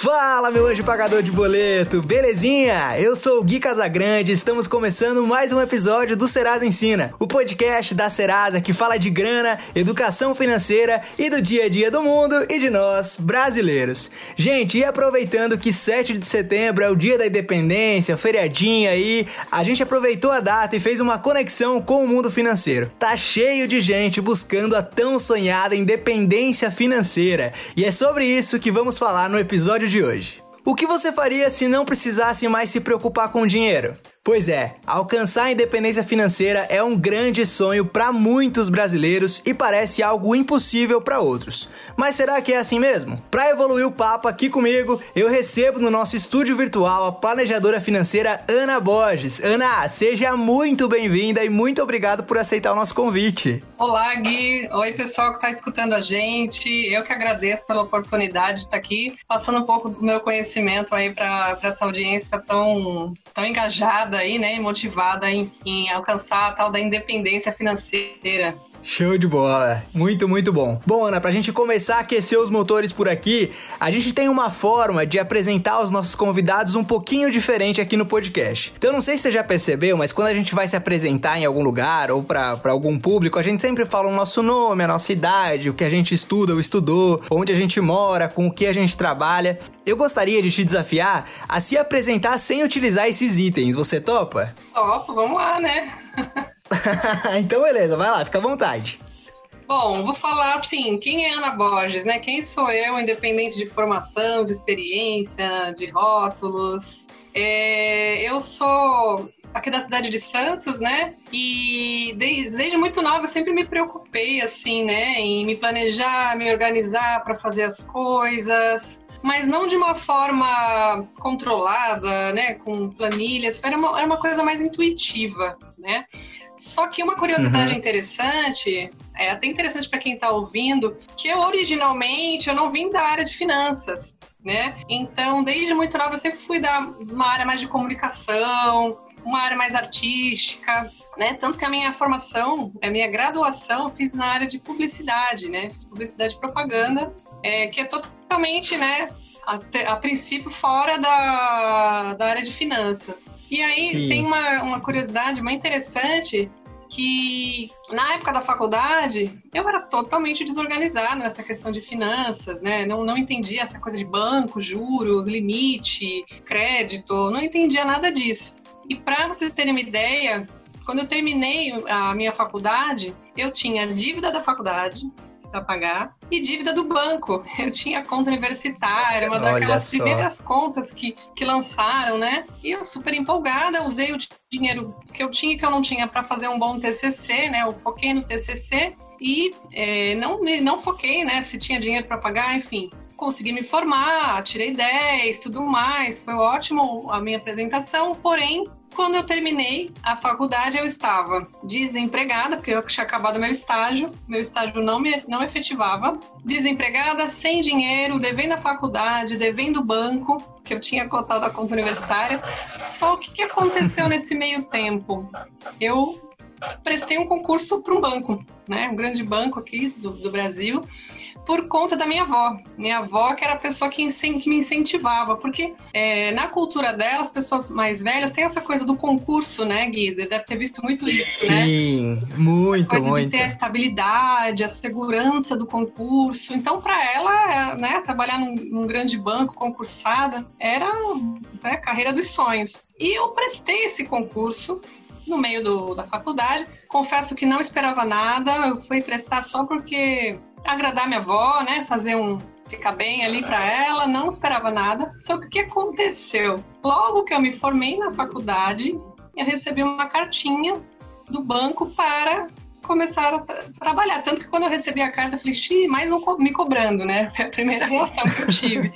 Fala, meu anjo pagador de boleto, belezinha? Eu sou o Gui Casagrande e estamos começando mais um episódio do Serasa Ensina, o podcast da Serasa que fala de grana, educação financeira e do dia a dia do mundo e de nós, brasileiros. Gente, e aproveitando que 7 de setembro é o dia da independência, feriadinho aí, a gente aproveitou a data e fez uma conexão com o mundo financeiro. Tá cheio de gente buscando a tão sonhada independência financeira e é sobre isso que vamos falar no episódio de hoje. O que você faria se não precisasse mais se preocupar com dinheiro? Pois é, alcançar a independência financeira é um grande sonho para muitos brasileiros e parece algo impossível para outros. Mas será que é assim mesmo? Para evoluir o papo aqui comigo, eu recebo no nosso estúdio virtual a planejadora financeira Ana Borges. Ana, seja muito bem-vinda e muito obrigado por aceitar o nosso convite. Olá, Gui. Oi, pessoal que está escutando a gente. Eu que agradeço pela oportunidade de estar aqui, passando um pouco do meu conhecimento aí para essa audiência tão, tão engajada aí, né, motivada em, em alcançar a tal da independência financeira. Show de bola. Muito, muito bom. Bom, Ana, pra gente começar a aquecer os motores por aqui, a gente tem uma forma de apresentar os nossos convidados um pouquinho diferente aqui no podcast. Então, não sei se você já percebeu, mas quando a gente vai se apresentar em algum lugar ou para algum público, a gente sempre fala o nosso nome, a nossa idade, o que a gente estuda ou estudou, onde a gente mora, com o que a gente trabalha. Eu gostaria de te desafiar a se apresentar sem utilizar esses itens. Você topa? Topo, vamos lá, né? então, beleza, vai lá, fica à vontade. Bom, vou falar assim, quem é Ana Borges, né? Quem sou eu, independente de formação, de experiência, de rótulos. É, eu sou aqui da cidade de Santos, né? E desde, desde, muito nova eu sempre me preocupei, assim, né? Em me planejar, me organizar para fazer as coisas mas não de uma forma controlada, né, com planilhas, era uma, era uma coisa mais intuitiva, né? Só que uma curiosidade uhum. interessante, é até interessante para quem está ouvindo, que eu originalmente eu não vim da área de finanças, né? Então, desde muito nova eu sempre fui da uma área mais de comunicação, uma área mais artística, né? Tanto que a minha formação, a minha graduação, eu fiz na área de publicidade, né? Fiz publicidade e propaganda, é, que é totalmente, né? A, a princípio fora da, da área de finanças. E aí Sim. tem uma, uma curiosidade muito interessante que na época da faculdade eu era totalmente desorganizada nessa questão de finanças, né? Não, não entendia essa coisa de banco, juros, limite, crédito, não entendia nada disso. E para vocês terem uma ideia, quando eu terminei a minha faculdade, eu tinha dívida da faculdade, para pagar e dívida do banco. Eu tinha conta universitária, uma daquelas primeiras contas que, que lançaram, né? E eu super empolgada, usei o dinheiro que eu tinha e que eu não tinha para fazer um bom TCC, né? Eu foquei no TCC e é, não, não foquei, né? Se tinha dinheiro para pagar, enfim. Consegui me formar, tirei 10, tudo mais, foi ótimo a minha apresentação, porém quando eu terminei a faculdade, eu estava desempregada, porque eu tinha acabado meu estágio, meu estágio não me não efetivava, desempregada, sem dinheiro, devendo a faculdade, devendo o banco, que eu tinha cotado a conta universitária. Só o que, que aconteceu nesse meio tempo? Eu prestei um concurso para um banco, né, um grande banco aqui do, do Brasil, por conta da minha avó. Minha avó, que era a pessoa que, que me incentivava, porque é, na cultura dela, as pessoas mais velhas têm essa coisa do concurso, né, Gui? Você deve ter visto muito isso, Sim, né? Sim, muito, a coisa muito. De ter a estabilidade, a segurança do concurso. Então, para ela, né, trabalhar num, num, grande banco, concursada, era né, a carreira dos sonhos. E eu prestei esse concurso no meio do, da faculdade. Confesso que não esperava nada, eu fui prestar só porque agradar minha avó, né? Fazer um ficar bem ali para ela, não esperava nada. Só que o que aconteceu? Logo que eu me formei na faculdade, eu recebi uma cartinha do banco para começar a trabalhar. Tanto que quando eu recebi a carta, eu falei, xiii, mais um co me cobrando, né? Foi a primeira reação que eu tive.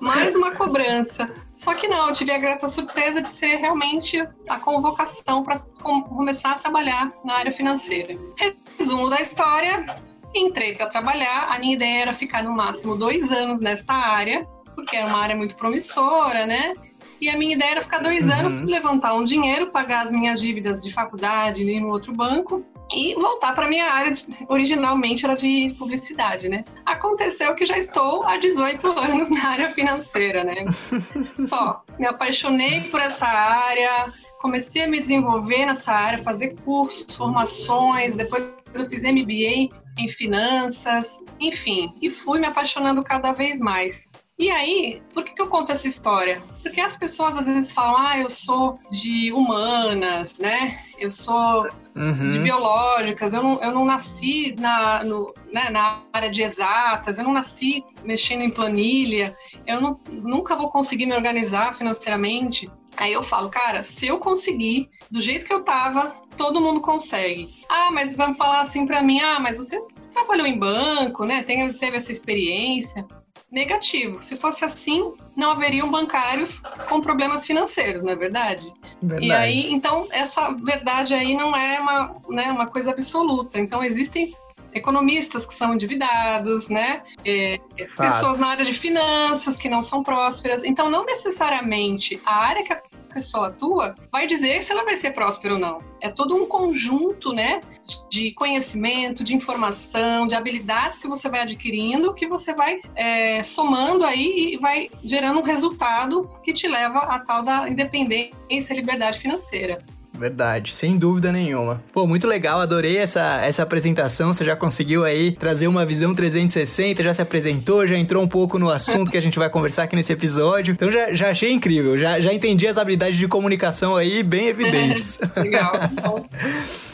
mais uma cobrança. Só que não, eu tive a grata surpresa de ser realmente a convocação para começar a trabalhar na área financeira. Resumo da história, Entrei para trabalhar, a minha ideia era ficar no máximo dois anos nessa área, porque era uma área muito promissora, né? E a minha ideia era ficar dois uhum. anos, levantar um dinheiro, pagar as minhas dívidas de faculdade e no outro banco e voltar para minha área, de, originalmente era de publicidade, né? Aconteceu que já estou há 18 anos na área financeira, né? Só me apaixonei por essa área, comecei a me desenvolver nessa área, fazer cursos, formações, depois eu fiz MBA em finanças, enfim, e fui me apaixonando cada vez mais. E aí, por que, que eu conto essa história? Porque as pessoas às vezes falam, ah, eu sou de humanas, né? Eu sou uhum. de biológicas, eu não, eu não nasci na, no, né, na área de exatas, eu não nasci mexendo em planilha, eu não, nunca vou conseguir me organizar financeiramente. Aí eu falo, cara, se eu conseguir, do jeito que eu tava, todo mundo consegue. Ah, mas vamos falar assim para mim, ah, mas você trabalhou em banco, né? Tem, teve essa experiência negativo. Se fosse assim, não haveriam bancários com problemas financeiros, não é verdade? verdade? E aí, então, essa verdade aí não é uma, né, uma coisa absoluta. Então, existem economistas que são endividados, né? É, pessoas na área de finanças que não são prósperas. Então, não necessariamente a área que a pessoa atua vai dizer se ela vai ser próspera ou não. É todo um conjunto, né? de conhecimento, de informação, de habilidades que você vai adquirindo, que você vai é, somando aí e vai gerando um resultado que te leva à tal da independência e liberdade financeira. Verdade, sem dúvida nenhuma. Pô, muito legal, adorei essa, essa apresentação. Você já conseguiu aí trazer uma visão 360, já se apresentou, já entrou um pouco no assunto que a gente vai conversar aqui nesse episódio. Então já, já achei incrível, já, já entendi as habilidades de comunicação aí bem evidentes. legal.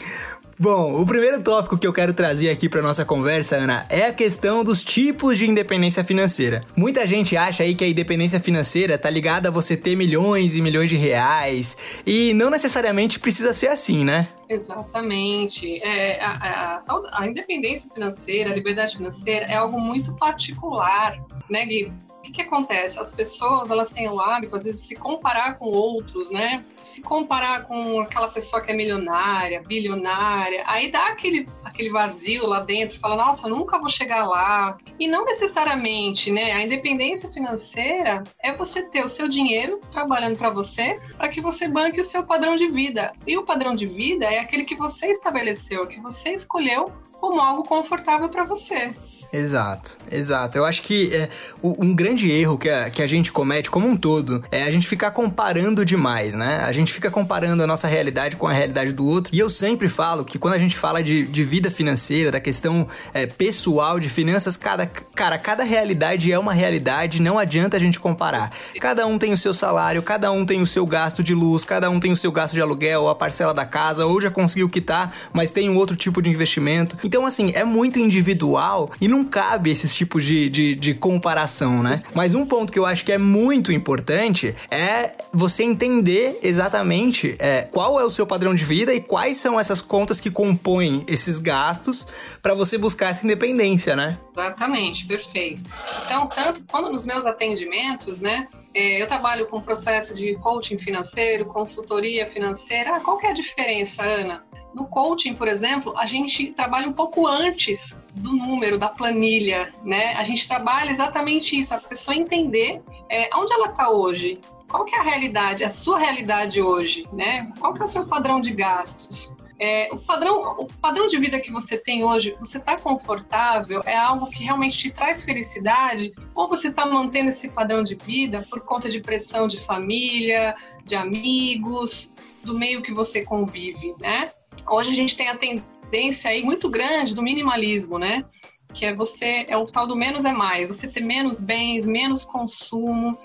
Bom. O primeiro tópico que eu quero trazer aqui para nossa conversa, Ana, é a questão dos tipos de independência financeira. Muita gente acha aí que a independência financeira tá ligada a você ter milhões e milhões de reais, e não necessariamente precisa ser assim, né? Exatamente. É, a, a, a independência financeira, a liberdade financeira é algo muito particular, né, Gui? Que, que acontece? As pessoas elas têm o hábito, às vezes, de se comparar com outros, né? Se comparar com aquela pessoa que é milionária, bilionária, aí dá aquele, aquele vazio lá dentro, fala, nossa, nunca vou chegar lá. E não necessariamente, né? A independência financeira é você ter o seu dinheiro trabalhando para você, para que você banque o seu padrão de vida. E o padrão de vida é aquele que você estabeleceu, que você escolheu como algo confortável para você. Exato, exato. Eu acho que é, um grande erro que a, que a gente comete como um todo é a gente ficar comparando demais, né? A gente fica comparando a nossa realidade com a realidade do outro. E eu sempre falo que quando a gente fala de, de vida financeira, da questão é, pessoal de finanças, cada, cara, cada realidade é uma realidade, não adianta a gente comparar. Cada um tem o seu salário, cada um tem o seu gasto de luz, cada um tem o seu gasto de aluguel, a parcela da casa, ou já conseguiu quitar, mas tem um outro tipo de investimento. Então, assim, é muito individual e não não cabe esses tipos de, de, de comparação, né? Mas um ponto que eu acho que é muito importante é você entender exatamente é, qual é o seu padrão de vida e quais são essas contas que compõem esses gastos para você buscar essa independência, né? Exatamente, perfeito. Então, tanto quando nos meus atendimentos, né, é, eu trabalho com processo de coaching financeiro, consultoria financeira. Ah, qual que é a diferença, Ana? No coaching, por exemplo, a gente trabalha um pouco antes do número, da planilha, né? A gente trabalha exatamente isso, a pessoa entender é, onde ela está hoje, qual que é a realidade, a sua realidade hoje, né? Qual que é o seu padrão de gastos? É, o, padrão, o padrão de vida que você tem hoje, você está confortável? É algo que realmente te traz felicidade? Ou você está mantendo esse padrão de vida por conta de pressão de família, de amigos, do meio que você convive, né? Hoje a gente tem a tendência aí muito grande do minimalismo, né? Que é você, é o tal do menos é mais, você ter menos bens, menos consumo,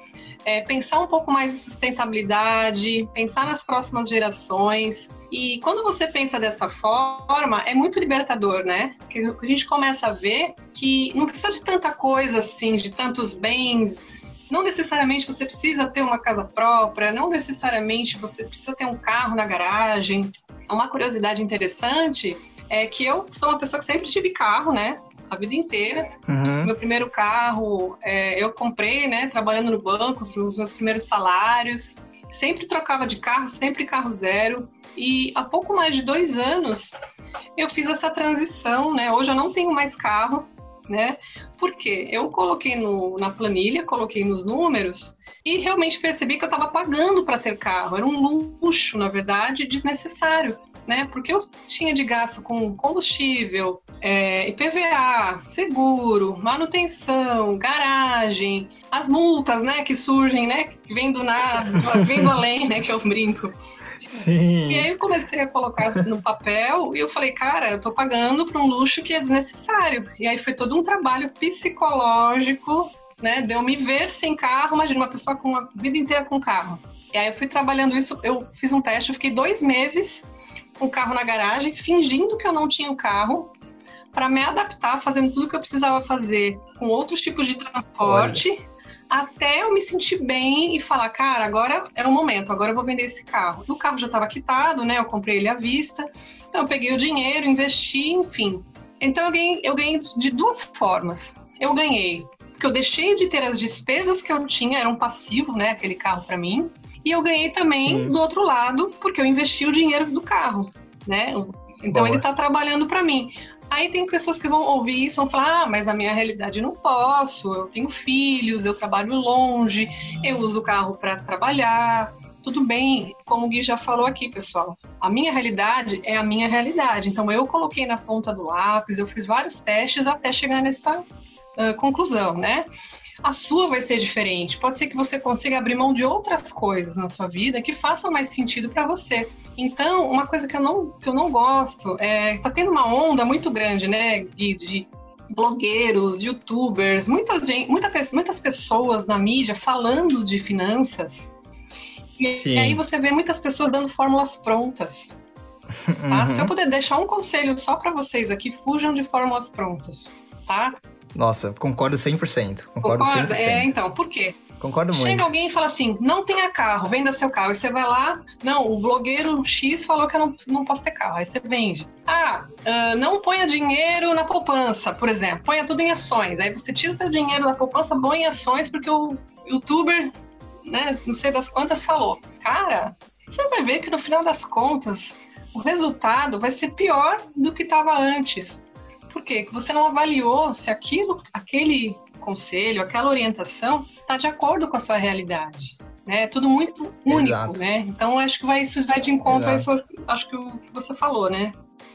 é, pensar um pouco mais em sustentabilidade, pensar nas próximas gerações. E quando você pensa dessa forma, é muito libertador, né? Que a gente começa a ver que não precisa de tanta coisa assim, de tantos bens, não necessariamente você precisa ter uma casa própria, não necessariamente você precisa ter um carro na garagem. Uma curiosidade interessante é que eu sou uma pessoa que sempre tive carro, né? A vida inteira. Uhum. Meu primeiro carro é, eu comprei, né? Trabalhando no banco, os meus primeiros salários. Sempre trocava de carro, sempre carro zero. E há pouco mais de dois anos eu fiz essa transição, né? Hoje eu não tenho mais carro, né? Porque eu coloquei no, na planilha, coloquei nos números e realmente percebi que eu estava pagando para ter carro. Era um luxo, na verdade, desnecessário. Né? Porque eu tinha de gasto com combustível, é, IPVA, seguro, manutenção, garagem, as multas, né, que surgem, né, que vem do nada, vem do além, né, que eu brinco. Sim. E aí eu comecei a colocar no papel e eu falei, cara, eu tô pagando por um luxo que é desnecessário. E aí foi todo um trabalho psicológico, né? De eu me ver sem carro, imagina uma pessoa com a vida inteira com carro. E aí eu fui trabalhando isso, eu fiz um teste, eu fiquei dois meses com o carro na garagem, fingindo que eu não tinha o carro, para me adaptar, fazendo tudo que eu precisava fazer com outros tipos de transporte. Olha até eu me sentir bem e falar, cara, agora é o momento, agora eu vou vender esse carro. O carro já estava quitado, né? Eu comprei ele à vista, então eu peguei o dinheiro, investi, enfim. Então eu ganhei, eu ganhei de duas formas. Eu ganhei porque eu deixei de ter as despesas que eu tinha, era um passivo, né? Aquele carro para mim. E eu ganhei também Sim. do outro lado, porque eu investi o dinheiro do carro, né? Então Boa. ele está trabalhando para mim. Aí tem pessoas que vão ouvir isso e vão falar: ah, mas a minha realidade não posso, eu tenho filhos, eu trabalho longe, eu uso o carro para trabalhar. Tudo bem, como o Gui já falou aqui, pessoal. A minha realidade é a minha realidade. Então eu coloquei na ponta do lápis, eu fiz vários testes até chegar nessa uh, conclusão, né? A sua vai ser diferente. Pode ser que você consiga abrir mão de outras coisas na sua vida que façam mais sentido para você. Então, uma coisa que eu não, que eu não gosto é está tendo uma onda muito grande, né, de, de blogueiros, youtubers, muitas, muita, muitas pessoas na mídia falando de finanças. E, e aí você vê muitas pessoas dando fórmulas prontas. Tá? Uhum. Se eu puder deixar um conselho só para vocês aqui, fujam de fórmulas prontas, tá? Nossa, concordo 100%. Concordo Concorda? 100%. É, então, por quê? Concordo Chega muito. Chega alguém e fala assim: não tenha carro, venda seu carro. E você vai lá, não, o blogueiro X falou que eu não, não posso ter carro. Aí você vende. Ah, uh, não ponha dinheiro na poupança, por exemplo. Ponha tudo em ações. Aí você tira o teu dinheiro da poupança, põe em ações, porque o youtuber, né, não sei das quantas, falou. Cara, você vai ver que no final das contas, o resultado vai ser pior do que estava antes. Por quê? Você não avaliou se aquilo, aquele conselho, aquela orientação está de acordo com a sua realidade. Né? É tudo muito único, Exato. né? Então acho que vai, isso vai de encontro a isso, acho que o que você falou, né?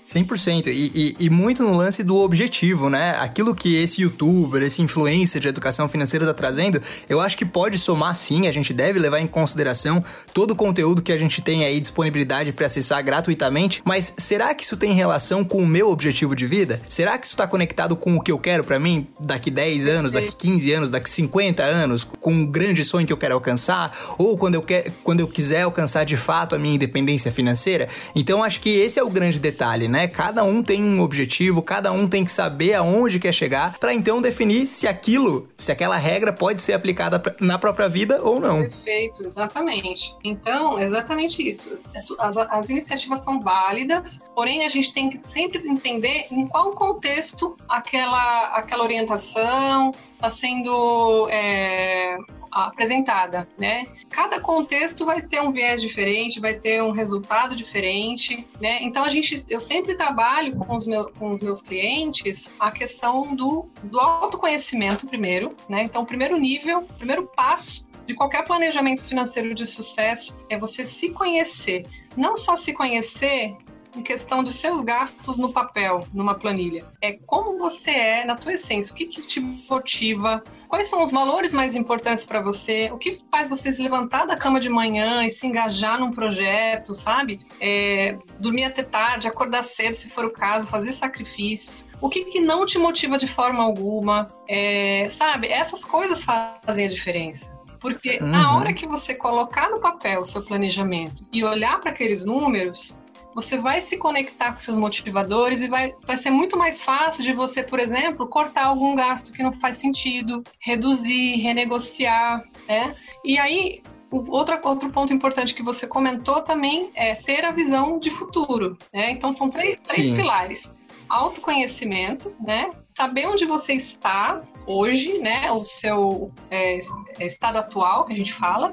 100%. E, e, e, muito no lance do objetivo, né? Aquilo que esse youtuber, esse influencer de educação financeira está trazendo, eu acho que pode somar sim. A gente deve levar em consideração todo o conteúdo que a gente tem aí disponibilidade para acessar gratuitamente. Mas será que isso tem relação com o meu objetivo de vida? Será que isso está conectado com o que eu quero para mim daqui 10 anos, daqui 15 anos, daqui 50 anos, com um grande sonho que eu quero alcançar? Ou quando eu, quer, quando eu quiser alcançar de fato a minha independência financeira? Então acho que esse é o grande detalhe, né? Né? Cada um tem um objetivo, cada um tem que saber aonde quer chegar para então definir se aquilo, se aquela regra pode ser aplicada na própria vida ou não. Perfeito, exatamente. Então, exatamente isso. É as, as iniciativas são válidas, porém a gente tem que sempre entender em qual contexto aquela, aquela orientação está sendo é, apresentada, né? Cada contexto vai ter um viés diferente, vai ter um resultado diferente, né? Então a gente, eu sempre trabalho com os, meus, com os meus clientes a questão do, do autoconhecimento primeiro, né? Então o primeiro nível, primeiro passo de qualquer planejamento financeiro de sucesso é você se conhecer. Não só se conhecer em questão dos seus gastos no papel, numa planilha. É como você é na tua essência, o que, que te motiva, quais são os valores mais importantes para você, o que faz você se levantar da cama de manhã e se engajar num projeto, sabe? É, dormir até tarde, acordar cedo, se for o caso, fazer sacrifícios. O que, que não te motiva de forma alguma, é, sabe? Essas coisas fazem a diferença. Porque uhum. na hora que você colocar no papel o seu planejamento e olhar para aqueles números, você vai se conectar com seus motivadores e vai, vai ser muito mais fácil de você, por exemplo, cortar algum gasto que não faz sentido, reduzir, renegociar, né? E aí, outro, outro ponto importante que você comentou também é ter a visão de futuro, né? Então, são três, três pilares. Autoconhecimento, né? Saber onde você está hoje, né? O seu é, é, estado atual, que a gente fala,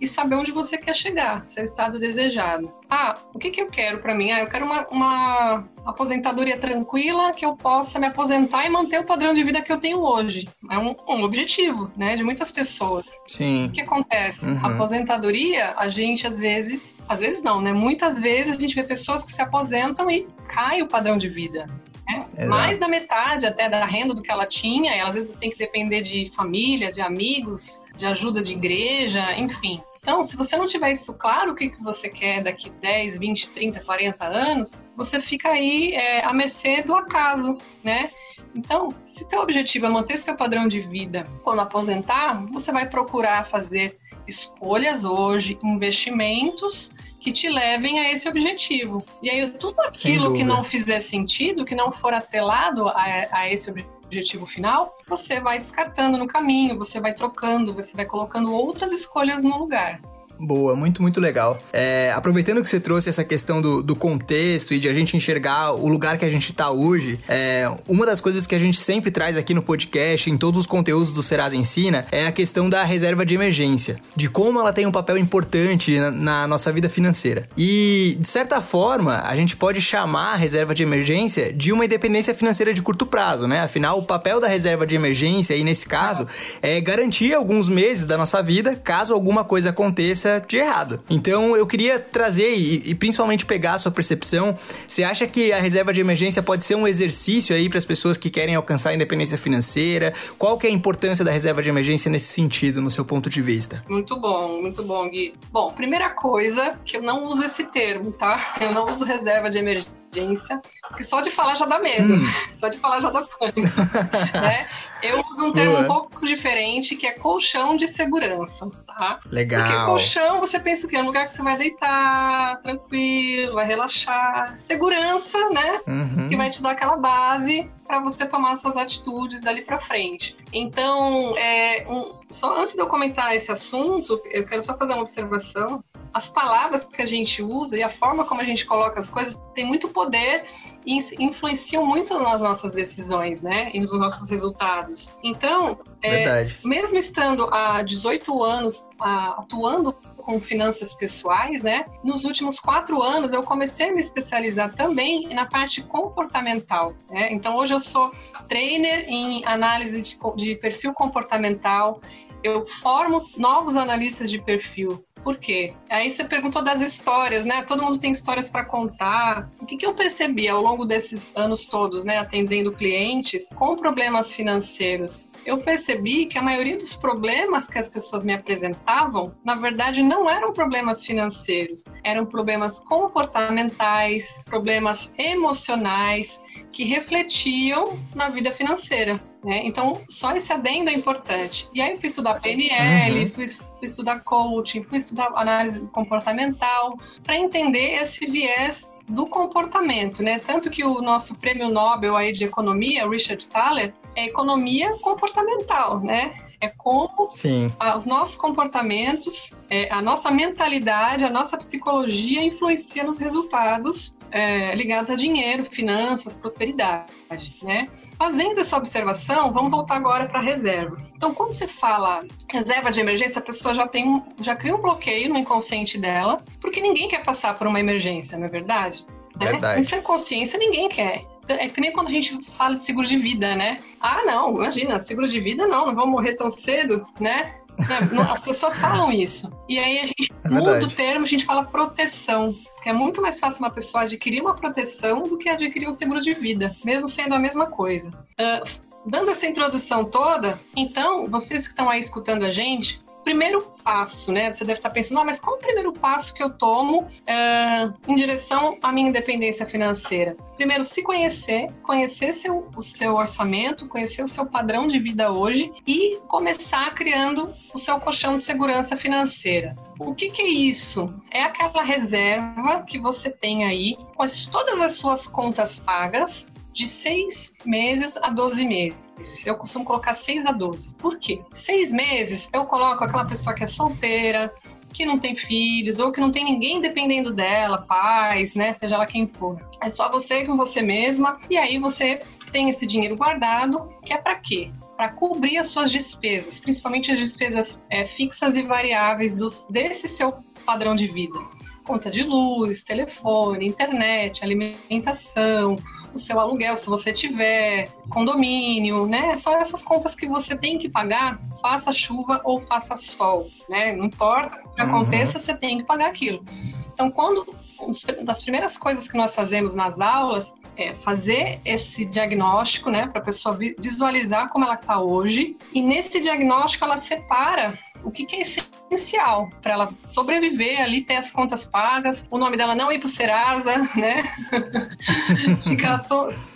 e saber onde você quer chegar, seu estado desejado. Ah, o que, que eu quero para mim? Ah, eu quero uma, uma aposentadoria tranquila, que eu possa me aposentar e manter o padrão de vida que eu tenho hoje. É um, um objetivo, né? De muitas pessoas. Sim. O que acontece? Uhum. A aposentadoria, a gente às vezes, às vezes não, né? Muitas vezes a gente vê pessoas que se aposentam e cai o padrão de vida. Né? Mais da metade até da renda do que ela tinha, ela às vezes tem que depender de família, de amigos, de ajuda de igreja, enfim. Então, se você não tiver isso claro, o que, que você quer daqui 10, 20, 30, 40 anos, você fica aí é, à mercê do acaso, né? Então, se teu objetivo é manter seu padrão de vida quando aposentar, você vai procurar fazer escolhas hoje, investimentos que te levem a esse objetivo. E aí, tudo aquilo que não fizer sentido, que não for atrelado a, a esse objetivo final, você vai descartando no caminho, você vai trocando, você vai colocando outras escolhas no lugar. Boa, muito, muito legal. É, aproveitando que você trouxe essa questão do, do, contexto e de a gente enxergar o lugar que a gente está hoje, é, uma das coisas que a gente sempre traz aqui no podcast, em todos os conteúdos do Serasa Ensina, é a questão da reserva de emergência, de como ela tem um papel importante na, na nossa vida financeira. E, de certa forma, a gente pode chamar a reserva de emergência de uma independência financeira de curto prazo, né? Afinal, o papel da reserva de emergência, aí nesse caso, é garantir alguns meses da nossa vida caso alguma coisa aconteça de errado. Então eu queria trazer e, e principalmente pegar a sua percepção. Você acha que a reserva de emergência pode ser um exercício aí para as pessoas que querem alcançar a independência financeira? Qual que é a importância da reserva de emergência nesse sentido, no seu ponto de vista? Muito bom, muito bom, Gui. Bom, primeira coisa que eu não uso esse termo, tá? Eu não uso reserva de emergência emergência, que só de falar já dá medo, hum. só de falar já dá pânico. né? Eu uso um termo Boa. um pouco diferente, que é colchão de segurança, tá? Legal. Porque colchão, você pensa o quê? É um lugar que você vai deitar, tranquilo, vai relaxar. Segurança, né? Uhum. Que vai te dar aquela base para você tomar suas atitudes dali para frente. Então, é, um, só antes de eu comentar esse assunto, eu quero só fazer uma observação as palavras que a gente usa e a forma como a gente coloca as coisas tem muito poder e influenciam muito nas nossas decisões, né? E nos nossos resultados. Então, é, mesmo estando há 18 anos a, atuando com finanças pessoais, né? Nos últimos quatro anos eu comecei a me especializar também na parte comportamental. Né? Então hoje eu sou trainer em análise de, de perfil comportamental. Eu formo novos analistas de perfil. Por quê? Aí você perguntou das histórias, né? Todo mundo tem histórias para contar. O que, que eu percebi ao longo desses anos todos, né, atendendo clientes com problemas financeiros? Eu percebi que a maioria dos problemas que as pessoas me apresentavam, na verdade, não eram problemas financeiros, eram problemas comportamentais, problemas emocionais que refletiam na vida financeira. Né? Então, só esse adendo é importante. E aí, eu fui estudar PNL, uhum. fui, fui estudar coaching, fui estudar análise comportamental, para entender esse viés do comportamento, né? Tanto que o nosso prêmio Nobel aí de economia, Richard Thaler, é economia comportamental, né? É como a, os nossos comportamentos, é, a nossa mentalidade, a nossa psicologia influencia nos resultados é, ligados a dinheiro, finanças, prosperidade, né? Fazendo essa observação, vamos voltar agora para a reserva. Então, quando você fala reserva de emergência, a pessoa já tem um, já cria um bloqueio no inconsciente dela, porque ninguém quer passar por uma emergência, não é verdade? Né? Verdade. Em sem consciência, ninguém quer. É que nem quando a gente fala de seguro de vida, né? Ah, não, imagina, seguro de vida não, não vou morrer tão cedo, né? As pessoas falam isso. E aí a gente é muda o termo, a gente fala proteção. Porque é muito mais fácil uma pessoa adquirir uma proteção do que adquirir um seguro de vida, mesmo sendo a mesma coisa. Uh, dando essa introdução toda, então, vocês que estão aí escutando a gente, primeiro passo, né? Você deve estar pensando, ah, mas qual o primeiro passo que eu tomo uh, em direção à minha independência financeira? Primeiro, se conhecer, conhecer seu, o seu orçamento, conhecer o seu padrão de vida hoje e começar criando o seu colchão de segurança financeira. O que, que é isso? É aquela reserva que você tem aí com as, todas as suas contas pagas de seis meses a 12 meses. Eu costumo colocar 6 a 12. Por quê? Seis meses eu coloco aquela pessoa que é solteira, que não tem filhos ou que não tem ninguém dependendo dela, pais, né? Seja lá quem for. É só você com você mesma e aí você tem esse dinheiro guardado, que é para quê? Para cobrir as suas despesas, principalmente as despesas é, fixas e variáveis dos, desse seu padrão de vida. Conta de luz, telefone, internet, alimentação, o seu aluguel, se você tiver, condomínio, né? São essas contas que você tem que pagar, faça chuva ou faça sol, né? Não importa o que uhum. aconteça, você tem que pagar aquilo. Então, quando uma das primeiras coisas que nós fazemos nas aulas é fazer esse diagnóstico, né, para a pessoa visualizar como ela está hoje, e nesse diagnóstico ela separa o que, que é essencial para ela sobreviver ali, ter as contas pagas, o nome dela não ir para o Serasa, né? Ficar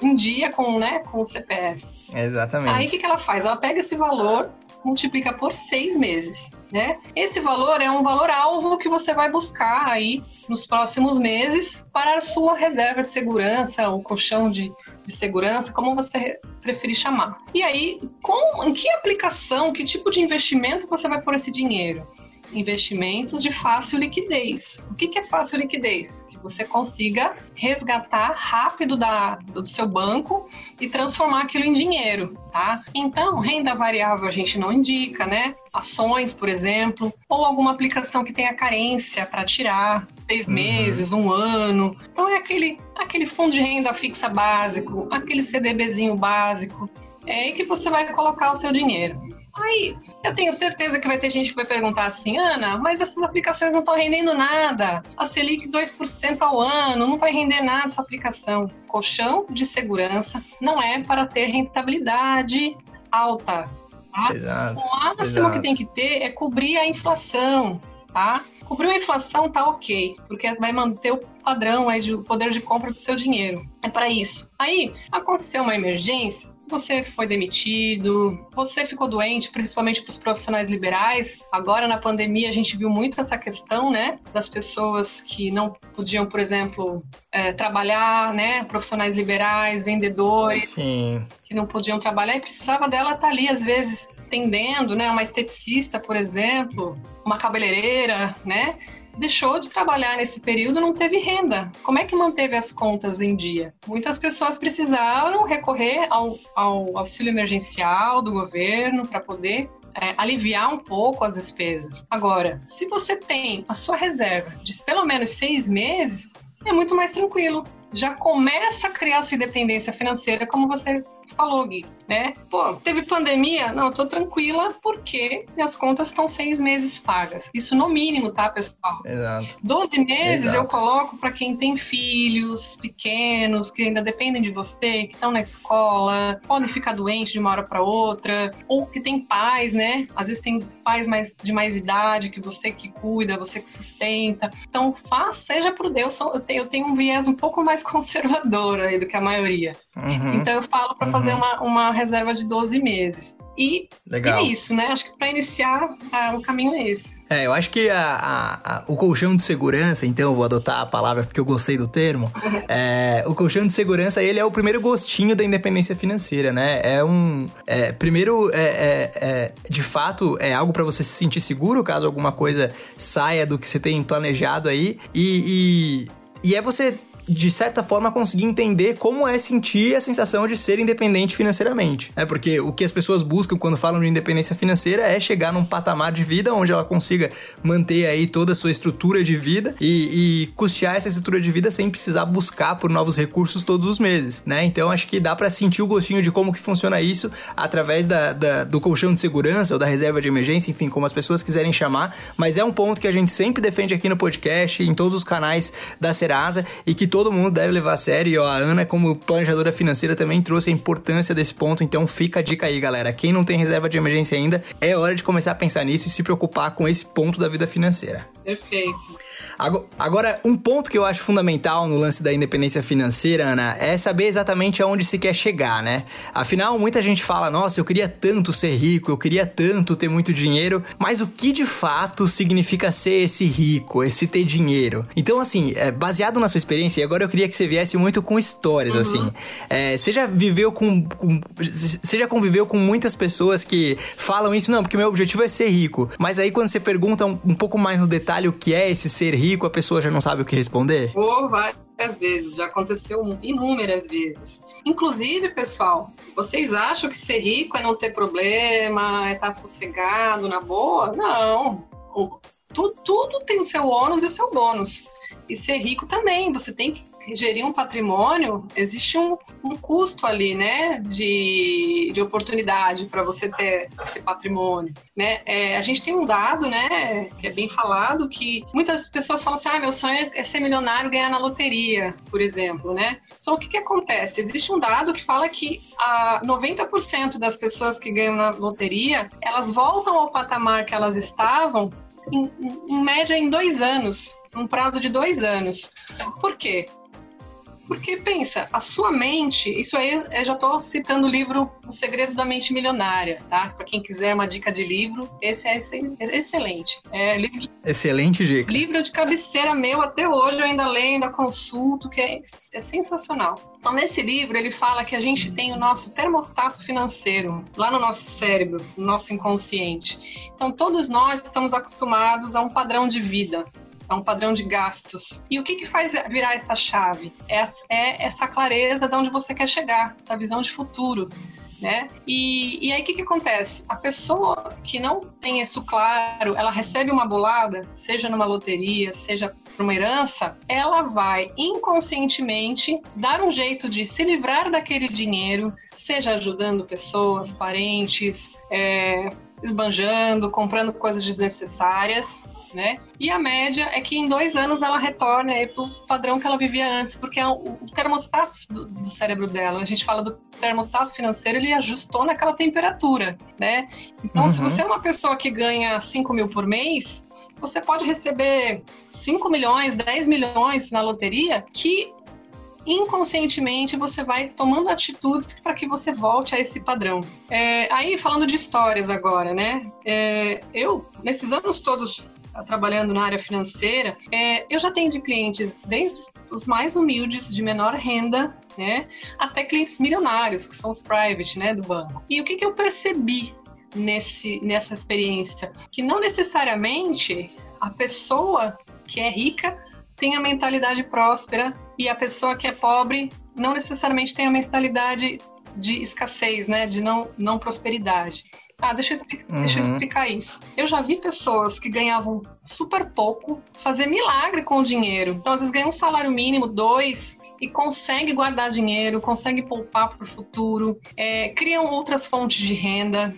em dia com, né, com o CPF. Exatamente. Aí o que, que ela faz? Ela pega esse valor, multiplica por seis meses. Né? Esse valor é um valor alvo que você vai buscar aí nos próximos meses para a sua reserva de segurança, o colchão de, de segurança, como você preferir chamar. E aí, com, em que aplicação, que tipo de investimento você vai pôr esse dinheiro? Investimentos de fácil liquidez. O que, que é fácil liquidez? Você consiga resgatar rápido da, do seu banco e transformar aquilo em dinheiro, tá? Então, renda variável a gente não indica, né? Ações, por exemplo, ou alguma aplicação que tenha carência para tirar, seis uhum. meses, um ano. Então é aquele, aquele fundo de renda fixa básico, aquele CDBzinho básico. É aí que você vai colocar o seu dinheiro. Aí, eu tenho certeza que vai ter gente que vai perguntar assim, Ana, mas essas aplicações não estão rendendo nada. A Selic 2% ao ano, não vai render nada essa aplicação. Colchão de segurança não é para ter rentabilidade alta. Tá? Exato, o máximo exato. que tem que ter é cobrir a inflação, tá? Cobrir a inflação tá ok, porque vai manter o padrão aí de poder de compra do seu dinheiro. É para isso. Aí, aconteceu uma emergência, você foi demitido, você ficou doente, principalmente para os profissionais liberais. Agora, na pandemia, a gente viu muito essa questão, né, das pessoas que não podiam, por exemplo, é, trabalhar, né, profissionais liberais, vendedores, Sim. que não podiam trabalhar e precisava dela estar tá ali, às vezes, atendendo, né, uma esteticista, por exemplo, uma cabeleireira, né, deixou de trabalhar nesse período, não teve renda. Como é que manteve as contas em dia? Muitas pessoas precisaram recorrer ao, ao auxílio emergencial do governo para poder é, aliviar um pouco as despesas. Agora, se você tem a sua reserva de pelo menos seis meses, é muito mais tranquilo. Já começa a criar sua independência financeira, como você falou, Gui, né? Pô, teve pandemia? Não, eu tô tranquila porque minhas contas estão seis meses pagas. Isso no mínimo, tá, pessoal? Exato. Doze meses Exato. eu coloco para quem tem filhos pequenos, que ainda dependem de você, que estão na escola, podem ficar doentes de uma hora para outra, ou que tem pais, né? Às vezes tem pais mais, de mais idade, que você que cuida, você que sustenta. Então, faz, seja por Deus, eu tenho, eu tenho um viés um pouco mais conservador aí do que a maioria. Uhum. Então, eu falo para uhum. fazer uma, uma reserva de 12 meses. E, e é isso, né? Acho que para iniciar, ah, o caminho é esse. É, eu acho que a, a, a, o colchão de segurança, então eu vou adotar a palavra porque eu gostei do termo. é, o colchão de segurança, ele é o primeiro gostinho da independência financeira, né? É um. É, primeiro, é, é, é de fato, é algo para você se sentir seguro caso alguma coisa saia do que você tem planejado aí. E, e, e é você de certa forma, conseguir entender como é sentir a sensação de ser independente financeiramente. É porque o que as pessoas buscam quando falam de independência financeira é chegar num patamar de vida onde ela consiga manter aí toda a sua estrutura de vida e, e custear essa estrutura de vida sem precisar buscar por novos recursos todos os meses, né? Então acho que dá para sentir o gostinho de como que funciona isso através da, da, do colchão de segurança ou da reserva de emergência, enfim, como as pessoas quiserem chamar, mas é um ponto que a gente sempre defende aqui no podcast, em todos os canais da Serasa e que todo mundo deve levar a sério. E ó, a Ana, como planejadora financeira, também trouxe a importância desse ponto. Então fica a dica aí, galera. Quem não tem reserva de emergência ainda, é hora de começar a pensar nisso e se preocupar com esse ponto da vida financeira. Perfeito. Agora, um ponto que eu acho fundamental no lance da independência financeira, Ana, é saber exatamente aonde se quer chegar, né? Afinal, muita gente fala: nossa, eu queria tanto ser rico, eu queria tanto ter muito dinheiro, mas o que de fato significa ser esse rico, esse ter dinheiro? Então, assim, é, baseado na sua experiência, e agora eu queria que você viesse muito com histórias, uhum. assim. É, você já viveu com, com. Você já conviveu com muitas pessoas que falam isso, não, porque meu objetivo é ser rico. Mas aí quando você pergunta um, um pouco mais no detalhe o que é esse ser ser rico, a pessoa já não sabe o que responder? Por várias vezes, já aconteceu inúmeras vezes. Inclusive, pessoal, vocês acham que ser rico é não ter problema, é estar sossegado, na boa? Não. Tudo, tudo tem o seu ônus e o seu bônus. E ser rico também, você tem que gerir um patrimônio, existe um, um custo ali, né, de, de oportunidade para você ter esse patrimônio, né? É, a gente tem um dado, né, que é bem falado, que muitas pessoas falam assim, ah, meu sonho é ser milionário, ganhar na loteria, por exemplo, né? Só o que que acontece? Existe um dado que fala que a 90% das pessoas que ganham na loteria, elas voltam ao patamar que elas estavam em, em média em dois anos, um prazo de dois anos. Por quê? Porque pensa, a sua mente, isso aí eu já estou citando o livro Os Segredos da Mente Milionária, tá? Para quem quiser uma dica de livro, esse é excelente. É livro, excelente dica. Livro de cabeceira meu até hoje, eu ainda leio, ainda consulto, que é, é sensacional. Então, nesse livro, ele fala que a gente tem o nosso termostato financeiro lá no nosso cérebro, no nosso inconsciente. Então, todos nós estamos acostumados a um padrão de vida é um padrão de gastos. E o que, que faz virar essa chave? É, é essa clareza de onde você quer chegar, essa visão de futuro. Né? E, e aí o que, que acontece? A pessoa que não tem isso claro, ela recebe uma bolada, seja numa loteria, seja por uma herança, ela vai inconscientemente dar um jeito de se livrar daquele dinheiro, seja ajudando pessoas, parentes, é, esbanjando, comprando coisas desnecessárias, né? E a média é que em dois anos ela retorna para o padrão que ela vivia antes, porque é o, termostato do, do, cérebro dela. A gente fala do termostato financeiro, ele ajustou naquela temperatura, né? Então, uhum. se você é uma pessoa que ganha 5 mil por mês, você pode receber 5 milhões, 10 milhões na loteria, que inconscientemente você vai tomando atitudes para que você volte a esse padrão. É, aí, falando de histórias agora, né? É, eu, nesses anos todos trabalhando na área financeira, é, eu já tenho de clientes desde os mais humildes, de menor renda, né, até clientes milionários, que são os private, né, do banco. E o que, que eu percebi nesse, nessa experiência? Que não necessariamente a pessoa que é rica tem a mentalidade próspera e a pessoa que é pobre não necessariamente tem a mentalidade de escassez, né, de não, não prosperidade. Ah, deixa eu, explicar, uhum. deixa eu uhum. explicar isso. Eu já vi pessoas que ganhavam super pouco fazer milagre com o dinheiro. Então, às vezes, ganha um salário mínimo, dois, e consegue guardar dinheiro, consegue poupar para o futuro, é, criam outras fontes de renda.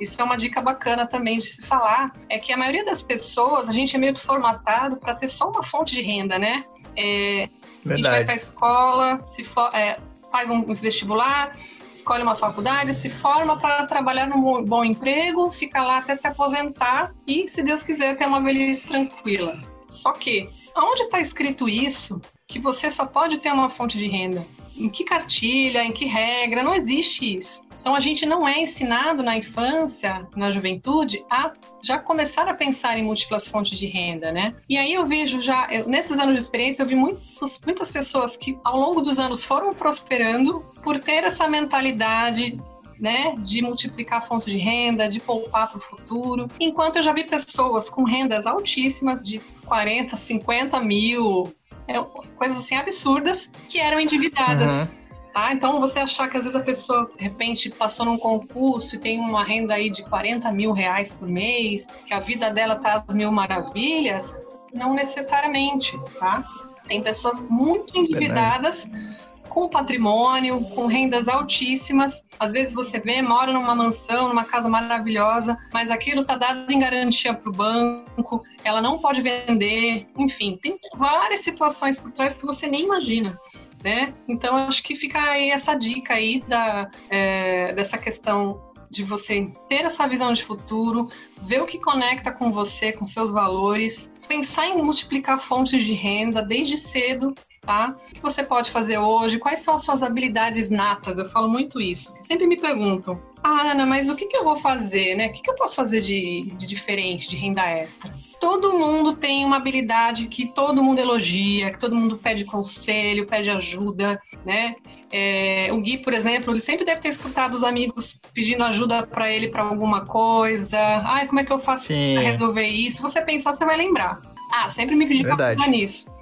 Isso é uma dica bacana também de se falar. É que a maioria das pessoas, a gente é meio que formatado para ter só uma fonte de renda, né? É, a gente vai para a escola, se for, é, faz um vestibular, escolhe uma faculdade, se forma para trabalhar num bom emprego, fica lá até se aposentar e, se Deus quiser, ter uma velhice tranquila. Só que, aonde está escrito isso, que você só pode ter uma fonte de renda? Em que cartilha, em que regra? Não existe isso. Então a gente não é ensinado na infância, na juventude, a já começar a pensar em múltiplas fontes de renda, né? E aí eu vejo já, eu, nesses anos de experiência, eu vi muitos, muitas pessoas que ao longo dos anos foram prosperando por ter essa mentalidade né, de multiplicar fontes de renda, de poupar para o futuro. Enquanto eu já vi pessoas com rendas altíssimas, de 40, 50 mil, é, coisas assim absurdas, que eram endividadas. Uhum. Tá? Então, você achar que às vezes a pessoa, de repente, passou num concurso e tem uma renda aí de 40 mil reais por mês, que a vida dela tá às mil maravilhas, não necessariamente, tá? Tem pessoas muito endividadas com patrimônio, com rendas altíssimas. Às vezes você vê, mora numa mansão, numa casa maravilhosa, mas aquilo está dado em garantia para o banco, ela não pode vender, enfim, tem várias situações por trás que você nem imagina né? Então acho que fica aí essa dica aí da, é, dessa questão de você ter essa visão de futuro, ver o que conecta com você, com seus valores, pensar em multiplicar fontes de renda desde cedo tá? O que você pode fazer hoje? Quais são as suas habilidades natas? Eu falo muito isso. Sempre me perguntam, ah, Ana, mas o que, que eu vou fazer, né? O que, que eu posso fazer de, de diferente, de renda extra? Todo mundo tem uma habilidade que todo mundo elogia, que todo mundo pede conselho, pede ajuda, né? É, o Gui, por exemplo, ele sempre deve ter escutado os amigos pedindo ajuda para ele para alguma coisa. Ai, como é que eu faço para resolver isso? Se você pensar, você vai lembrar. Ah, sempre me pedi para nisso.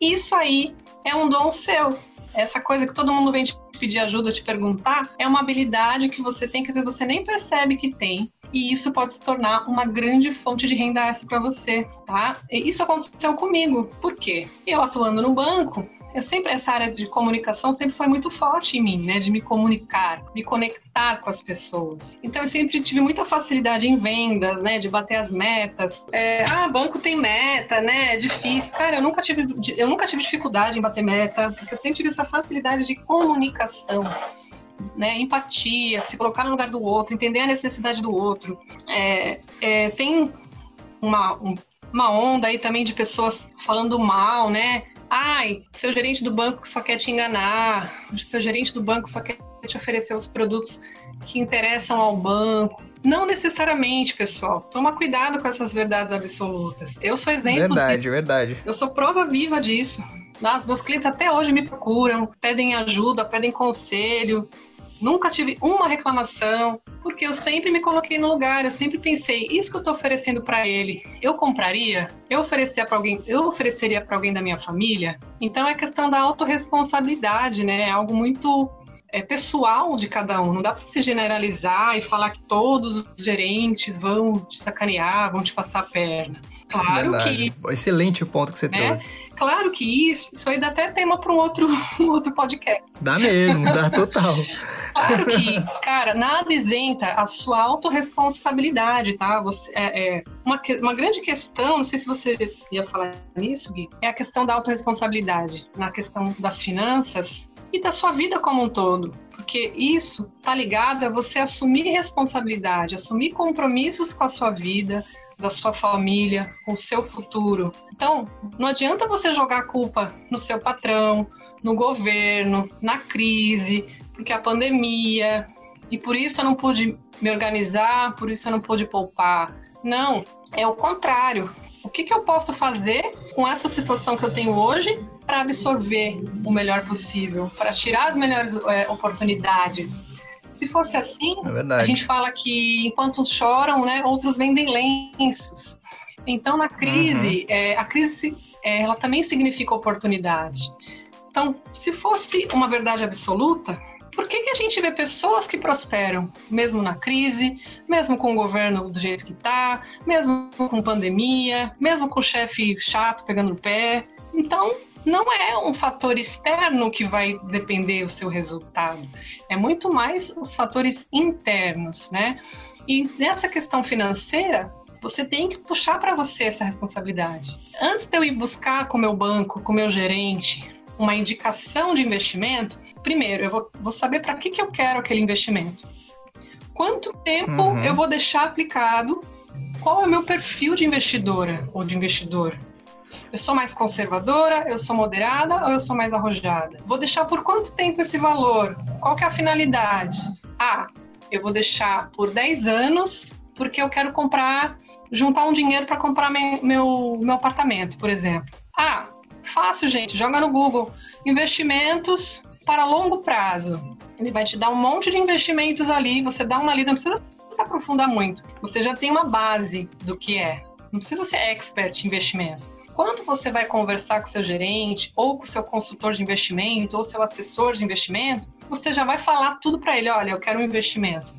Isso aí é um dom seu. Essa coisa que todo mundo vem te pedir ajuda, te perguntar, é uma habilidade que você tem que às vezes você nem percebe que tem. E isso pode se tornar uma grande fonte de renda extra para você, tá? E isso aconteceu comigo. Por quê? Eu atuando no banco, eu sempre essa área de comunicação sempre foi muito forte em mim, né, de me comunicar, me conectar com as pessoas. Então eu sempre tive muita facilidade em vendas, né, de bater as metas. É, ah, banco tem meta, né, é difícil. Cara, eu nunca tive eu nunca tive dificuldade em bater meta, porque eu sempre tive essa facilidade de comunicação. Né, empatia, se colocar no lugar do outro, entender a necessidade do outro. É, é, tem uma, um, uma onda aí também de pessoas falando mal, né? Ai, seu gerente do banco só quer te enganar, seu gerente do banco só quer te oferecer os produtos que interessam ao banco. Não necessariamente, pessoal. Toma cuidado com essas verdades absolutas. Eu sou exemplo. Verdade, de... verdade. Eu sou prova viva disso. Os meus clientes até hoje me procuram, pedem ajuda, pedem conselho. Nunca tive uma reclamação, porque eu sempre me coloquei no lugar, eu sempre pensei, isso que eu estou oferecendo para ele, eu compraria? Eu oferecia para alguém, eu ofereceria para alguém da minha família? Então é questão da autorresponsabilidade, né? É algo muito é, pessoal de cada um. Não dá para se generalizar e falar que todos os gerentes vão te sacanear, vão te passar a perna. Claro Verdade. que. Excelente o ponto que você né? trouxe. Claro que isso, isso aí dá até tema para um outro, um outro podcast. Dá mesmo, dá total. Claro que, cara, nada isenta a sua autorresponsabilidade, tá? Você, é, é, uma, uma grande questão, não sei se você ia falar nisso, Gui, é a questão da autorresponsabilidade. Na questão das finanças e da sua vida como um todo. Porque isso tá ligado a você assumir responsabilidade, assumir compromissos com a sua vida, da sua família, com o seu futuro. Então, não adianta você jogar a culpa no seu patrão, no governo, na crise, porque a pandemia, e por isso eu não pude me organizar, por isso eu não pude poupar. Não, é o contrário. O que, que eu posso fazer com essa situação que eu tenho hoje para absorver o melhor possível, para tirar as melhores é, oportunidades? Se fosse assim, é a gente fala que enquanto choram, né, outros vendem lenços. Então, na crise, uhum. é, a crise é, ela também significa oportunidade. Então, se fosse uma verdade absoluta, por que, que a gente vê pessoas que prosperam, mesmo na crise, mesmo com o governo do jeito que está, mesmo com pandemia, mesmo com o chefe chato pegando no pé? Então, não é um fator externo que vai depender o seu resultado, é muito mais os fatores internos, né? E nessa questão financeira, você tem que puxar para você essa responsabilidade. Antes de eu ir buscar com o meu banco, com o meu gerente, uma indicação de investimento, primeiro eu vou, vou saber para que, que eu quero aquele investimento. Quanto tempo uhum. eu vou deixar aplicado? Qual é o meu perfil de investidora ou de investidor? Eu sou mais conservadora, eu sou moderada ou eu sou mais arrojada? Vou deixar por quanto tempo esse valor? Qual que é a finalidade? Ah, eu vou deixar por 10 anos porque eu quero comprar, juntar um dinheiro para comprar meu, meu, meu apartamento, por exemplo. Ah, Fácil, gente. Joga no Google. Investimentos para longo prazo. Ele vai te dar um monte de investimentos ali. Você dá uma lida, não precisa se aprofundar muito. Você já tem uma base do que é. Não precisa ser expert em investimento. Quando você vai conversar com seu gerente, ou com seu consultor de investimento, ou seu assessor de investimento, você já vai falar tudo para ele: olha, eu quero um investimento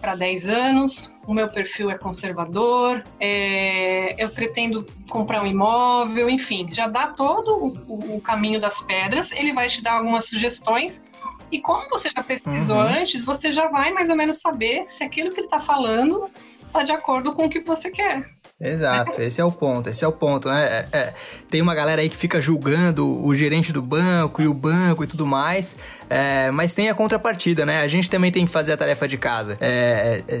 para 10 anos, o meu perfil é conservador, é, eu pretendo comprar um imóvel, enfim, já dá todo o, o, caminho das pedras, ele vai te dar algumas sugestões. E como você já pesquisou uhum. antes, você já vai mais ou menos saber se aquilo que ele está falando está de acordo com o que você quer. Exato, esse é o ponto, esse é o ponto, né? É, é, tem uma galera aí que fica julgando o gerente do banco e o banco e tudo mais, é, mas tem a contrapartida, né? A gente também tem que fazer a tarefa de casa.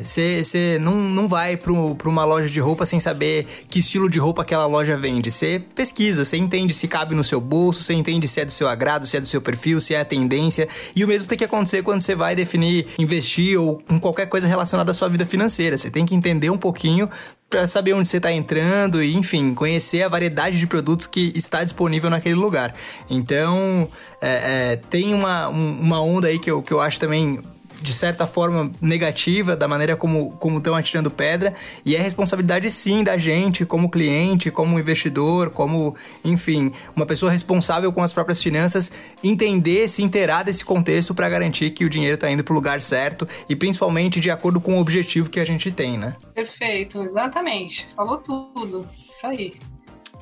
Você é, é, não, não vai para uma loja de roupa sem saber que estilo de roupa aquela loja vende. Você pesquisa, você entende se cabe no seu bolso, você entende se é do seu agrado, se é do seu perfil, se é a tendência. E o mesmo tem que acontecer quando você vai definir investir ou com qualquer coisa relacionada à sua vida financeira. Você tem que entender um pouquinho para saber onde você está entrando e, enfim, conhecer a variedade de produtos que está disponível naquele lugar. Então, é, é, tem uma, uma onda aí que eu, que eu acho também de certa forma negativa, da maneira como como estão atirando pedra, e é responsabilidade sim da gente, como cliente, como investidor, como, enfim, uma pessoa responsável com as próprias finanças, entender, se inteirar desse contexto para garantir que o dinheiro está indo para o lugar certo e principalmente de acordo com o objetivo que a gente tem, né? Perfeito, exatamente. Falou tudo. Isso aí.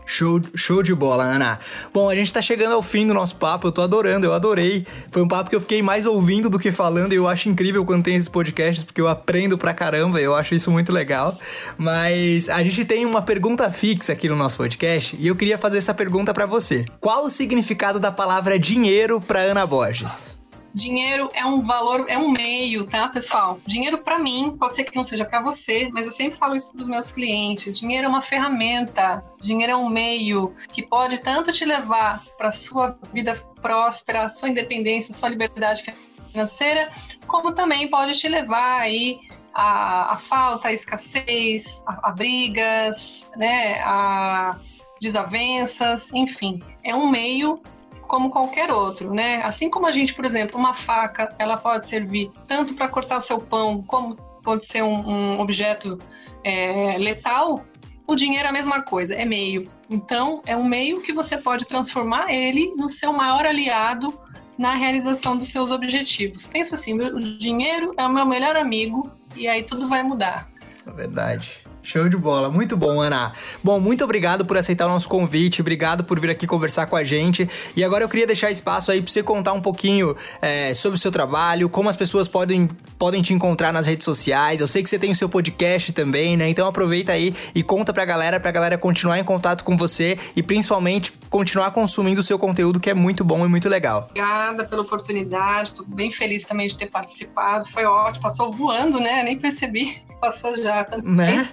Show, show de bola, Ana. Bom, a gente tá chegando ao fim do nosso papo, eu tô adorando, eu adorei. Foi um papo que eu fiquei mais ouvindo do que falando e eu acho incrível quando tem esses podcasts, porque eu aprendo pra caramba, eu acho isso muito legal. Mas a gente tem uma pergunta fixa aqui no nosso podcast e eu queria fazer essa pergunta para você. Qual o significado da palavra dinheiro pra Ana Borges? Dinheiro é um valor, é um meio, tá, pessoal? Dinheiro para mim, pode ser que não seja para você, mas eu sempre falo isso para os meus clientes. Dinheiro é uma ferramenta, dinheiro é um meio que pode tanto te levar para sua vida próspera, sua independência, sua liberdade financeira, como também pode te levar aí a, a falta, a escassez, a, a brigas, né, a desavenças, enfim, é um meio como qualquer outro, né? Assim como a gente, por exemplo, uma faca, ela pode servir tanto para cortar seu pão, como pode ser um, um objeto é, letal, o dinheiro é a mesma coisa, é meio. Então, é um meio que você pode transformar ele no seu maior aliado na realização dos seus objetivos. Pensa assim, o dinheiro é o meu melhor amigo e aí tudo vai mudar. É verdade. Show de bola, muito bom, Ana. Bom, muito obrigado por aceitar o nosso convite, obrigado por vir aqui conversar com a gente. E agora eu queria deixar espaço aí para você contar um pouquinho é, sobre o seu trabalho, como as pessoas podem, podem te encontrar nas redes sociais. Eu sei que você tem o seu podcast também, né? Então aproveita aí e conta pra galera, pra galera continuar em contato com você e principalmente continuar consumindo o seu conteúdo, que é muito bom e muito legal. Obrigada pela oportunidade, tô bem feliz também de ter participado. Foi ótimo, passou voando, né? Nem percebi, passou já também. Né?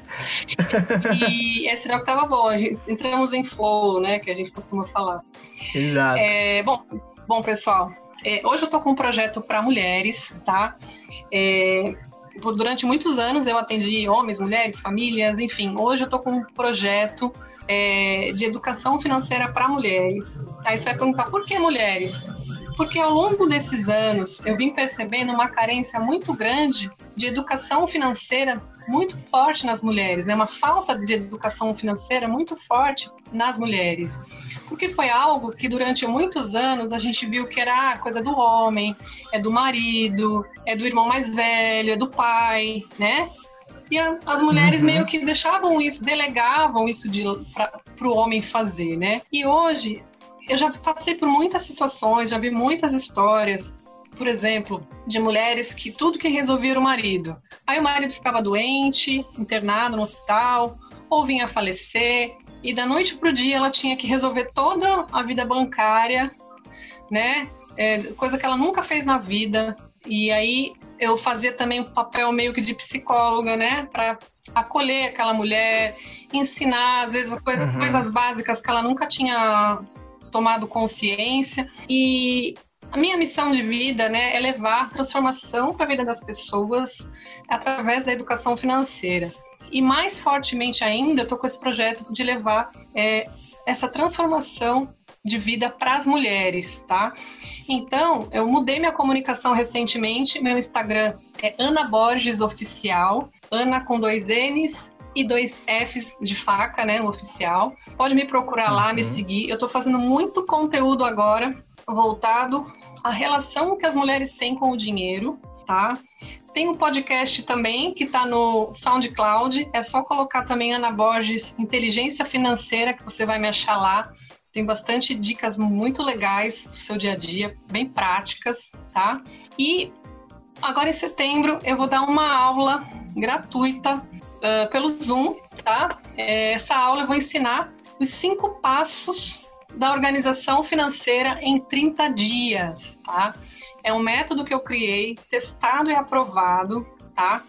E esse sinal que tava bom. A gente, entramos em flow, né? Que a gente costuma falar. Exato. É, bom, bom, pessoal. É, hoje eu tô com um projeto para mulheres, tá? É, durante muitos anos eu atendi homens, mulheres, famílias, enfim. Hoje eu tô com um projeto é, de educação financeira para mulheres. Aí você vai perguntar por que mulheres? Porque ao longo desses anos eu vim percebendo uma carência muito grande de educação financeira muito forte nas mulheres, né? Uma falta de educação financeira muito forte nas mulheres. Porque foi algo que durante muitos anos a gente viu que era coisa do homem, é do marido, é do irmão mais velho, é do pai, né? E a, as mulheres uhum. meio que deixavam isso, delegavam isso para o homem fazer, né? E hoje eu já passei por muitas situações, já vi muitas histórias por exemplo, de mulheres que tudo que resolvia era o marido. Aí o marido ficava doente, internado no hospital, ou vinha a falecer, e da noite para o dia ela tinha que resolver toda a vida bancária, né? É, coisa que ela nunca fez na vida. E aí eu fazia também um papel meio que de psicóloga, né? Para acolher aquela mulher, ensinar, às vezes, coisas, uhum. coisas básicas que ela nunca tinha tomado consciência. E a minha missão de vida né, é levar transformação para a vida das pessoas através da educação financeira. E mais fortemente ainda, eu estou com esse projeto de levar é, essa transformação de vida para as mulheres, tá? Então, eu mudei minha comunicação recentemente. Meu Instagram é Ana Borges Oficial, Ana com dois N's e dois Fs de faca, né, no oficial. Pode me procurar uhum. lá, me uhum. seguir. Eu estou fazendo muito conteúdo agora voltado à relação que as mulheres têm com o dinheiro, tá? Tem um podcast também que está no SoundCloud. É só colocar também Ana Borges Inteligência Financeira que você vai me achar lá. Tem bastante dicas muito legais pro seu dia a dia, bem práticas, tá? E agora em setembro eu vou dar uma aula gratuita uh, pelo Zoom, tá? É, essa aula eu vou ensinar os cinco passos da organização financeira em 30 dias, tá? É um método que eu criei, testado e aprovado, tá?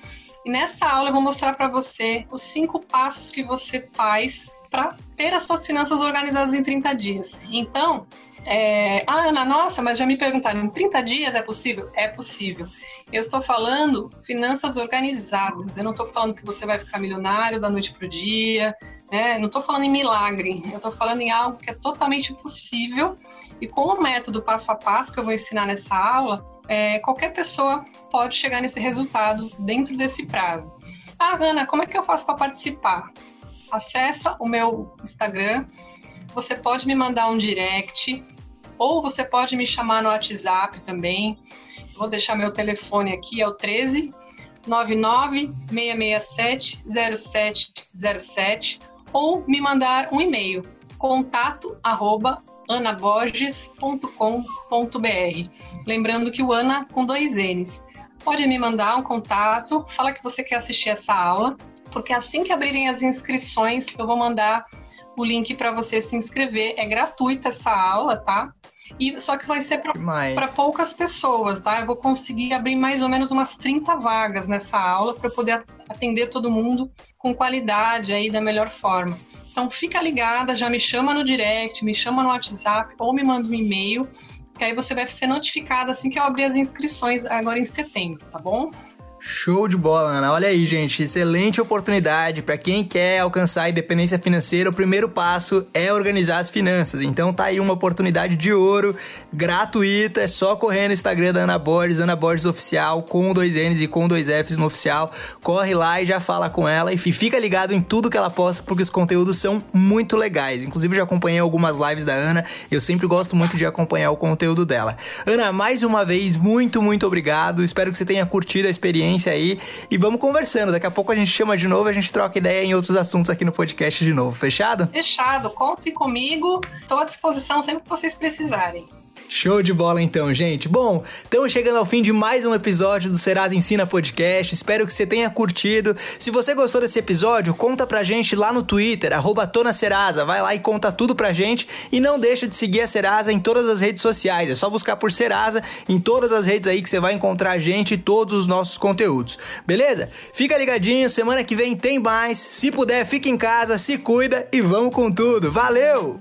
E nessa aula eu vou mostrar para você os cinco passos que você faz para ter as suas finanças organizadas em 30 dias. Então, é... ah, Ana, nossa, mas já me perguntaram, em 30 dias é possível? É possível. Eu estou falando finanças organizadas. Eu não estou falando que você vai ficar milionário da noite para o dia, Né? Não estou falando em milagre, eu estou falando em algo que é totalmente possível e com o método passo a passo que eu vou ensinar nessa aula, é, qualquer pessoa pode chegar nesse resultado dentro desse prazo. Ah, Ana, como é que eu faço para participar? Acessa o meu Instagram, você pode me mandar um direct ou você pode me chamar no WhatsApp também. Vou deixar meu telefone aqui, é o 13 99 667 0707 ou me mandar um e-mail contato arroba anaborges.com.br. Lembrando que o Ana com dois N's. Pode me mandar um contato, fala que você quer assistir essa aula, porque assim que abrirem as inscrições, eu vou mandar o link para você se inscrever. É gratuita essa aula, tá? E só que vai ser para poucas pessoas, tá? Eu vou conseguir abrir mais ou menos umas 30 vagas nessa aula para poder atender todo mundo com qualidade aí da melhor forma. Então fica ligada, já me chama no direct, me chama no WhatsApp ou me manda um e-mail, que aí você vai ser notificada assim que eu abrir as inscrições agora em setembro, tá bom? Show de bola, Ana. Olha aí, gente, excelente oportunidade para quem quer alcançar a independência financeira. O primeiro passo é organizar as finanças. Então tá aí uma oportunidade de ouro, gratuita. É só correr no Instagram da Ana Borges, Ana Borges Oficial, com dois N's e com dois F's no oficial. Corre lá e já fala com ela e fica ligado em tudo que ela posta, porque os conteúdos são muito legais. Inclusive, já acompanhei algumas lives da Ana. Eu sempre gosto muito de acompanhar o conteúdo dela. Ana, mais uma vez, muito, muito obrigado. Espero que você tenha curtido a experiência aí e vamos conversando. Daqui a pouco a gente chama de novo, a gente troca ideia em outros assuntos aqui no podcast de novo. Fechado? Fechado. Conte comigo. Estou à disposição sempre que vocês precisarem. Show de bola então, gente. Bom, estamos chegando ao fim de mais um episódio do Serasa Ensina Podcast. Espero que você tenha curtido. Se você gostou desse episódio, conta pra gente lá no Twitter, arroba Serasa. Vai lá e conta tudo pra gente. E não deixa de seguir a Serasa em todas as redes sociais. É só buscar por Serasa em todas as redes aí que você vai encontrar a gente e todos os nossos conteúdos. Beleza? Fica ligadinho, semana que vem tem mais. Se puder, fica em casa, se cuida e vamos com tudo. Valeu!